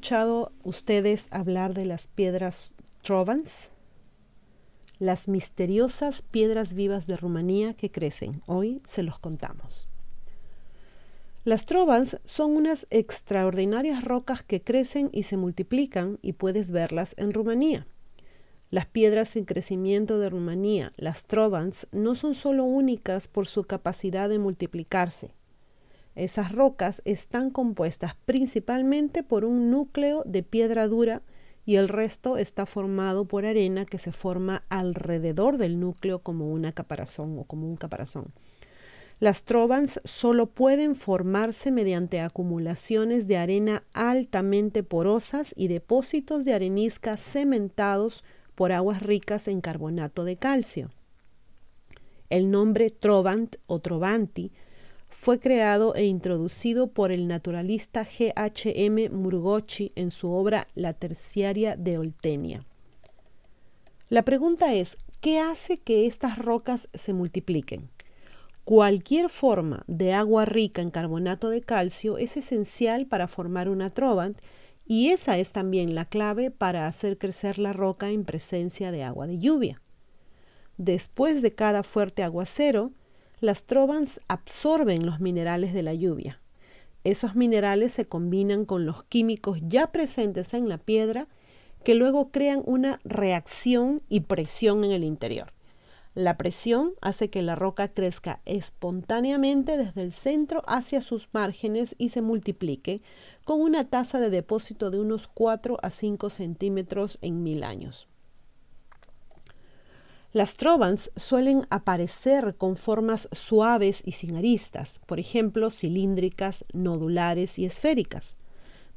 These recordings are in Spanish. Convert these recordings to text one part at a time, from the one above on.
escuchado ustedes hablar de las piedras Trovans? Las misteriosas piedras vivas de Rumanía que crecen. Hoy se los contamos. Las trovans son unas extraordinarias rocas que crecen y se multiplican y puedes verlas en Rumanía. Las piedras en crecimiento de Rumanía, las trovans, no son solo únicas por su capacidad de multiplicarse. Esas rocas están compuestas principalmente por un núcleo de piedra dura y el resto está formado por arena que se forma alrededor del núcleo como una caparazón o como un caparazón. Las trovans solo pueden formarse mediante acumulaciones de arena altamente porosas y depósitos de arenisca cementados por aguas ricas en carbonato de calcio. El nombre Trovant o Trovanti fue creado e introducido por el naturalista G.H.M. Murgochi en su obra La Terciaria de Oltenia. La pregunta es, ¿qué hace que estas rocas se multipliquen? Cualquier forma de agua rica en carbonato de calcio es esencial para formar una trovant y esa es también la clave para hacer crecer la roca en presencia de agua de lluvia. Después de cada fuerte aguacero, las trovans absorben los minerales de la lluvia. Esos minerales se combinan con los químicos ya presentes en la piedra que luego crean una reacción y presión en el interior. La presión hace que la roca crezca espontáneamente desde el centro hacia sus márgenes y se multiplique con una tasa de depósito de unos 4 a 5 centímetros en mil años. Las trovans suelen aparecer con formas suaves y sin aristas, por ejemplo, cilíndricas, nodulares y esféricas.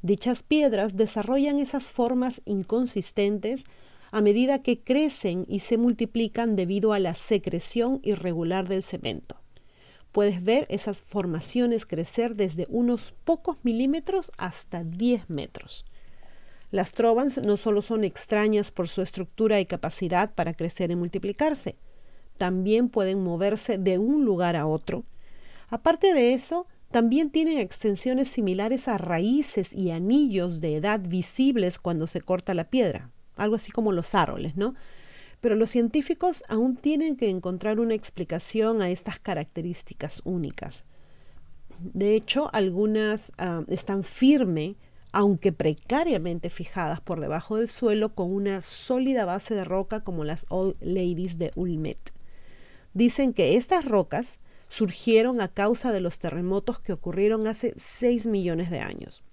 Dichas piedras desarrollan esas formas inconsistentes a medida que crecen y se multiplican debido a la secreción irregular del cemento. Puedes ver esas formaciones crecer desde unos pocos milímetros hasta 10 metros. Las trovans no solo son extrañas por su estructura y capacidad para crecer y multiplicarse, también pueden moverse de un lugar a otro. Aparte de eso, también tienen extensiones similares a raíces y anillos de edad visibles cuando se corta la piedra algo así como los árboles, ¿no? Pero los científicos aún tienen que encontrar una explicación a estas características únicas. De hecho, algunas ah, están firme, aunque precariamente fijadas por debajo del suelo con una sólida base de roca como las Old Ladies de Ulmet. Dicen que estas rocas surgieron a causa de los terremotos que ocurrieron hace 6 millones de años.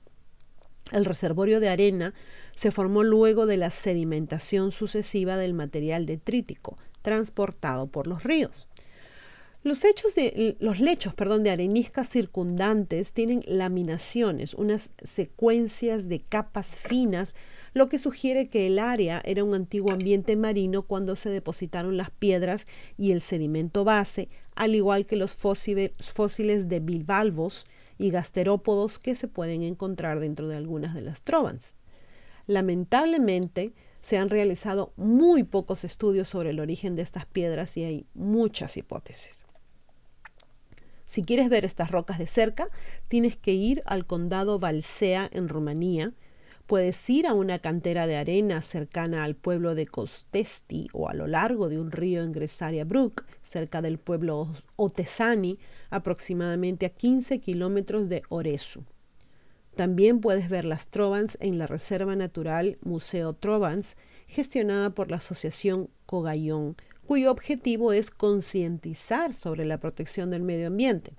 El reservorio de arena se formó luego de la sedimentación sucesiva del material detrítico transportado por los ríos. Los, lechos de areniscas circundantes tienen laminaciones, unas secuencias de capas finas, lo que sugiere que el área era un antiguo ambiente marino cuando se depositaron las piedras y el sedimento base, al igual que los fósiles, de bivalvos y gasterópodos que se pueden encontrar dentro de algunas de las trovans. Lamentablemente, se han realizado muy pocos estudios sobre el origen de estas piedras y hay muchas hipótesis. Si quieres ver estas rocas de cerca, tienes que ir al condado Valsea en Rumanía. Puedes ir a una cantera de arena cercana al pueblo de Costesti o a lo largo de un río en Gresaria Brook, cerca del pueblo Otesani, aproximadamente a 15 kilómetros de Oresu. También puedes ver las Trovans en la Reserva Natural Museo Trovans, gestionada por la Asociación Cogallón, cuyo objetivo es concientizar sobre la protección del medio ambiente.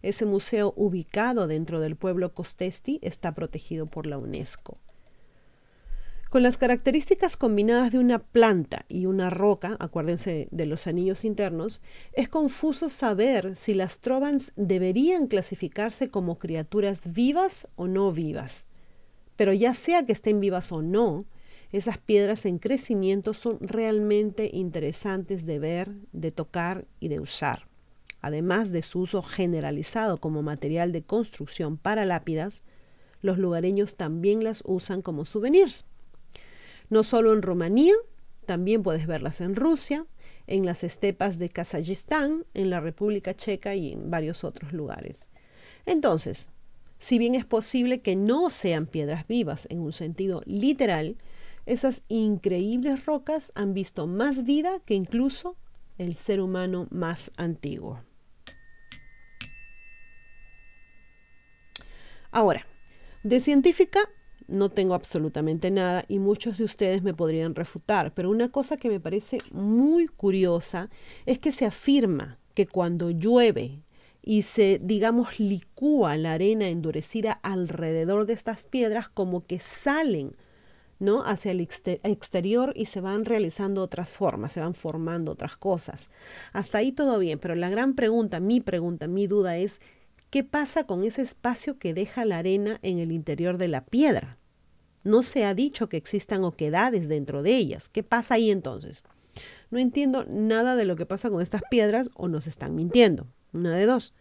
Ese museo ubicado dentro del pueblo Costesti está protegido por la UNESCO. Con las características combinadas de una planta y una roca, acuérdense de los anillos internos, es confuso saber si las trovans deberían clasificarse como criaturas vivas o no vivas. Pero ya sea que estén vivas o no, esas piedras en crecimiento son realmente interesantes de ver, de tocar y de usar. Además de su uso generalizado como material de construcción para lápidas, los lugareños también las usan como souvenirs. No solo en Rumanía, también puedes verlas en Rusia, en las estepas de Kazajistán, en la República Checa y en varios otros lugares. Entonces, Si bien es posible que no sean piedras vivas en un sentido literal, esas increíbles rocas han visto más vida que incluso el ser humano más antiguo. Ahora, de científica no tengo absolutamente nada y muchos de ustedes me podrían refutar, pero una cosa que me parece muy curiosa es que se afirma que cuando llueve y se, digamos, licúa la arena endurecida alrededor de estas piedras, como que salen ¿no? hacia el exterior y se van realizando otras formas, se van formando otras cosas. Hasta ahí todo bien, pero la gran pregunta, mi pregunta, mi duda es, ¿qué pasa con ese espacio que deja la arena en el interior de la piedra? No se ha dicho que existan oquedades dentro de ellas. ¿Qué pasa ahí entonces? No entiendo nada de lo que pasa con estas piedras o nos están mintiendo. Una de dos.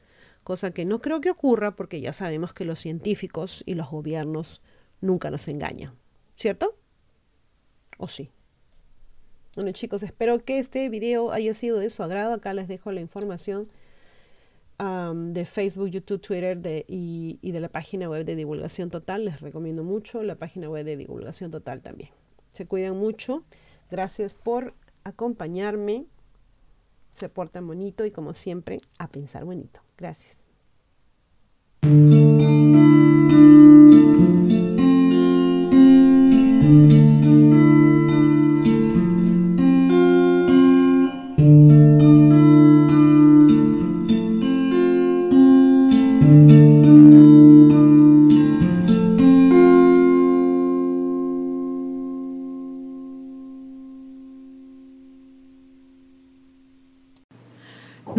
Cosa que no creo que ocurra porque ya sabemos que los científicos y los gobiernos nunca nos engañan. ¿Cierto? ¿O sí? Bueno chicos, espero que este video haya sido de su agrado. Acá les dejo la información de Facebook, YouTube, Twitter y, y, de la página web de Divulgación Total. Les recomiendo mucho la página web de Divulgación Total también. Se cuidan mucho. Gracias por acompañarme. Se portan bonito y como siempre, a pensar bonito. Gracias.